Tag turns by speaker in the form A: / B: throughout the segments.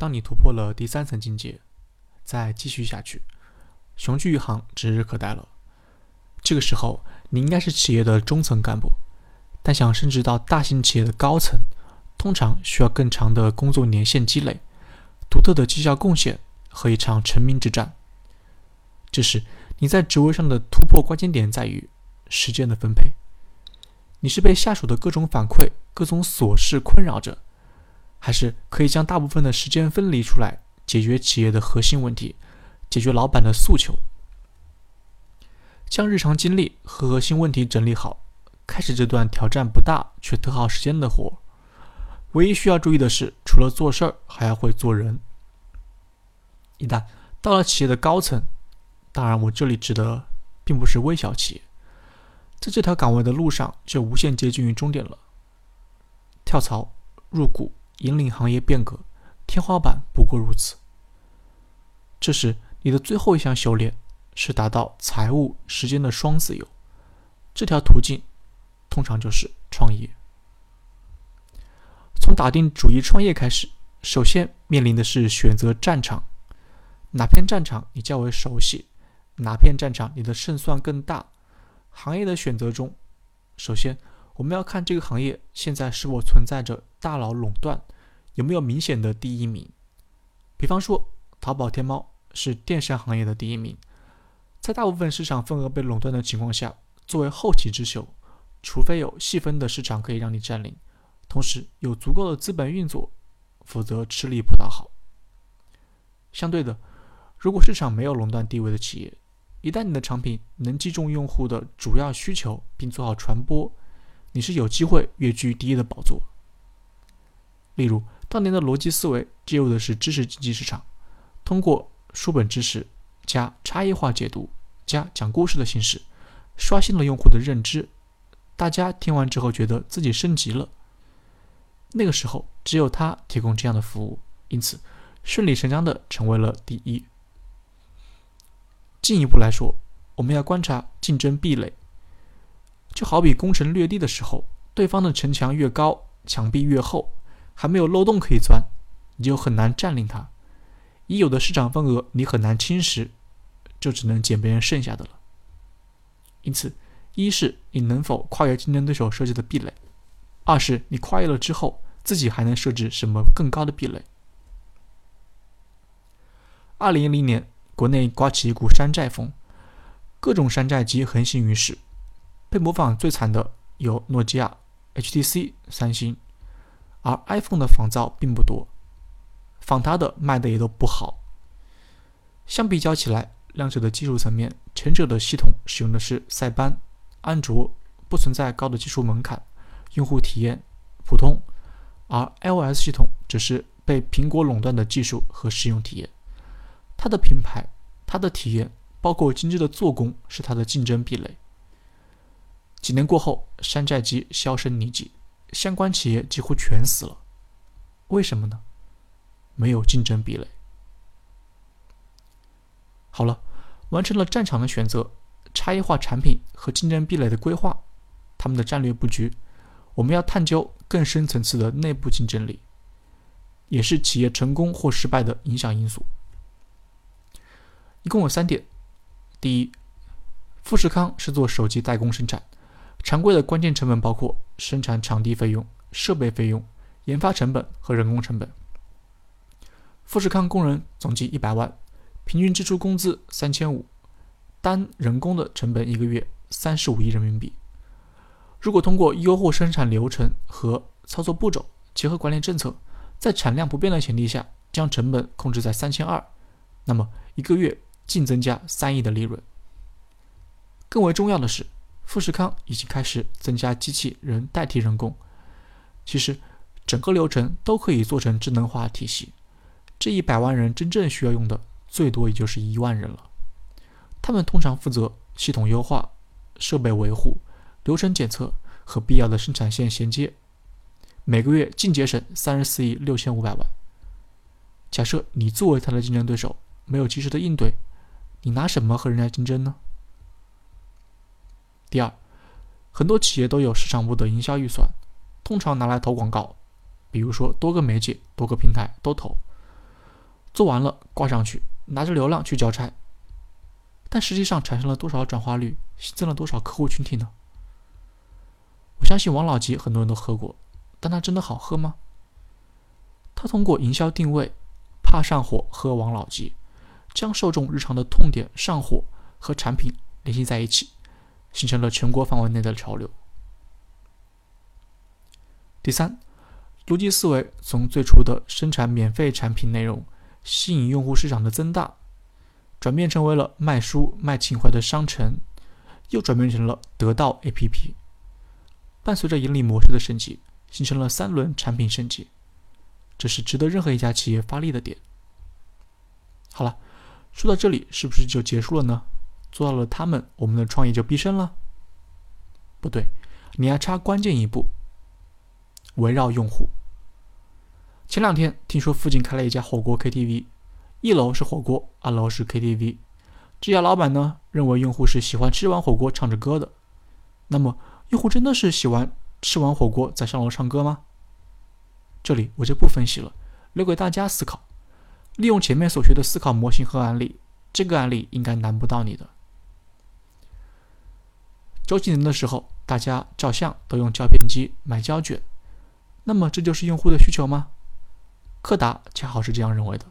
A: 当你突破了第三层境界，再继续下去，雄踞一行指日可待了。这个时候，你应该是企业的中层干部，但想升职到大型企业的高层，通常需要更长的工作年限积累、独特的绩效贡献和一场成名之战。这时，你在职位上的突破关键点在于时间的分配。你是被下属的各种反馈、各种琐事困扰着，还是可以将大部分的时间分离出来，解决企业的核心问题，解决老板的诉求？将日常精力和核心问题整理好，开始这段挑战不大却特耗时间的活。唯一需要注意的是，除了做事儿，还要会做人。一旦到了企业的高层，当然我这里指的并不是微小企业，在这条岗位的路上就无限接近于终点了。跳槽、入股、引领行业变革，天花板不过如此。这时你的最后一项修炼。是达到财务时间的双自由，这条途径通常就是创业。从打定主意创业开始，首先面临的是选择战场，哪片战场你较为熟悉，哪片战场你的胜算更大。行业的选择中，首先我们要看这个行业现在是否存在着大佬垄断，有没有明显的第一名。比方说，淘宝、天猫是电商行业的第一名。在大部分市场份额被垄断的情况下，作为后起之秀，除非有细分的市场可以让你占领，同时有足够的资本运作，否则吃力不讨好。相对的，如果市场没有垄断地位的企业，一旦你的产品能击中用户的主要需求并做好传播，你是有机会跃居第一的宝座。例如，当年的逻辑思维介入的是知识经济市场，通过书本知识。加差异化解读，加讲故事的形式，刷新了用户的认知。大家听完之后觉得自己升级了。那个时候只有他提供这样的服务，因此顺理成章的成为了第一。进一步来说，我们要观察竞争壁垒。就好比攻城略地的时候，对方的城墙越高，墙壁越厚，还没有漏洞可以钻，你就很难占领它。已有的市场份额你很难侵蚀。就只能捡别人剩下的了。因此，一是你能否跨越竞争对手设计的壁垒；二是你跨越了之后，自己还能设置什么更高的壁垒。二零一零年，国内刮起一股山寨风，各种山寨机横行于世，被模仿最惨的有诺基亚、HTC、三星，而 iPhone 的仿造并不多，仿它的卖的也都不好。相比较起来，两者的技术层面，前者的系统使用的是塞班、安卓，不存在高的技术门槛，用户体验普通；而 iOS 系统只是被苹果垄断的技术和使用体验。它的品牌、它的体验，包括精致的做工，是它的竞争壁垒。几年过后，山寨机销声匿迹，相关企业几乎全死了。为什么呢？没有竞争壁垒。好了，完成了战场的选择、差异化产品和竞争壁垒的规划，他们的战略布局，我们要探究更深层次的内部竞争力，也是企业成功或失败的影响因素。一共有三点：第一，富士康是做手机代工生产，常规的关键成本包括生产场地费用、设备费用、研发成本和人工成本。富士康工人总计一百万。平均支出工资三千五，单人工的成本一个月三十五亿人民币。如果通过优化生产流程和操作步骤，结合管理政策，在产量不变的前提下，将成本控制在三千二，那么一个月净增加三亿的利润。更为重要的是，富士康已经开始增加机器人代替人工。其实，整个流程都可以做成智能化体系。这一百万人真正需要用的。最多也就是一万人了，他们通常负责系统优化、设备维护、流程检测和必要的生产线衔接，每个月净节省三十四亿六千五百万。假设你作为他的竞争对手，没有及时的应对，你拿什么和人家竞争呢？第二，很多企业都有市场部的营销预算，通常拿来投广告，比如说多个媒介、多个平台都投。做完了挂上去，拿着流量去交差，但实际上产生了多少转化率，新增了多少客户群体呢？我相信王老吉很多人都喝过，但它真的好喝吗？他通过营销定位，怕上火喝王老吉，将受众日常的痛点上火和产品联系在一起，形成了全国范围内的潮流。第三，逻辑思维从最初的生产免费产品内容，吸引用户市场的增大，转变成为了卖书卖情怀的商城，又转变成了得到 APP。伴随着盈利模式的升级，形成了三轮产品升级，这是值得任何一家企业发力的点。好了，说到这里是不是就结束了呢？做到了他们，我们的创业就必胜了？不对，你还差关键一步。围绕用户。前两天听说附近开了一家火锅 KTV，一楼是火锅，二楼是 KTV。这家老板呢认为用户是喜欢吃完火锅唱着歌的。那么用户真的是喜欢吃完火锅再上楼唱歌吗？这里我就不分析了，留给大家思考。利用前面所学的思考模型和案例，这个案例应该难不到你的。周几年的时候，大家照相都用胶片机买胶卷。那么这就是用户的需求吗？柯达恰好是这样认为的。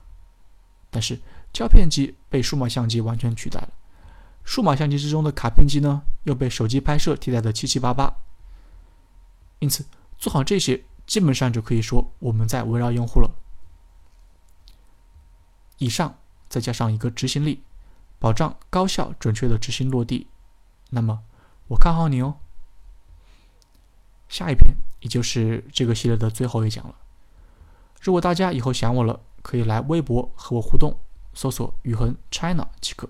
A: 但是胶片机被数码相机完全取代了，数码相机之中的卡片机呢，又被手机拍摄替代的七七八八。因此，做好这些，基本上就可以说我们在围绕用户了。以上再加上一个执行力，保障高效准确的执行落地，那么我看好你哦。下一篇。也就是这个系列的最后一讲了。如果大家以后想我了，可以来微博和我互动，搜索“宇恒 China” 即可。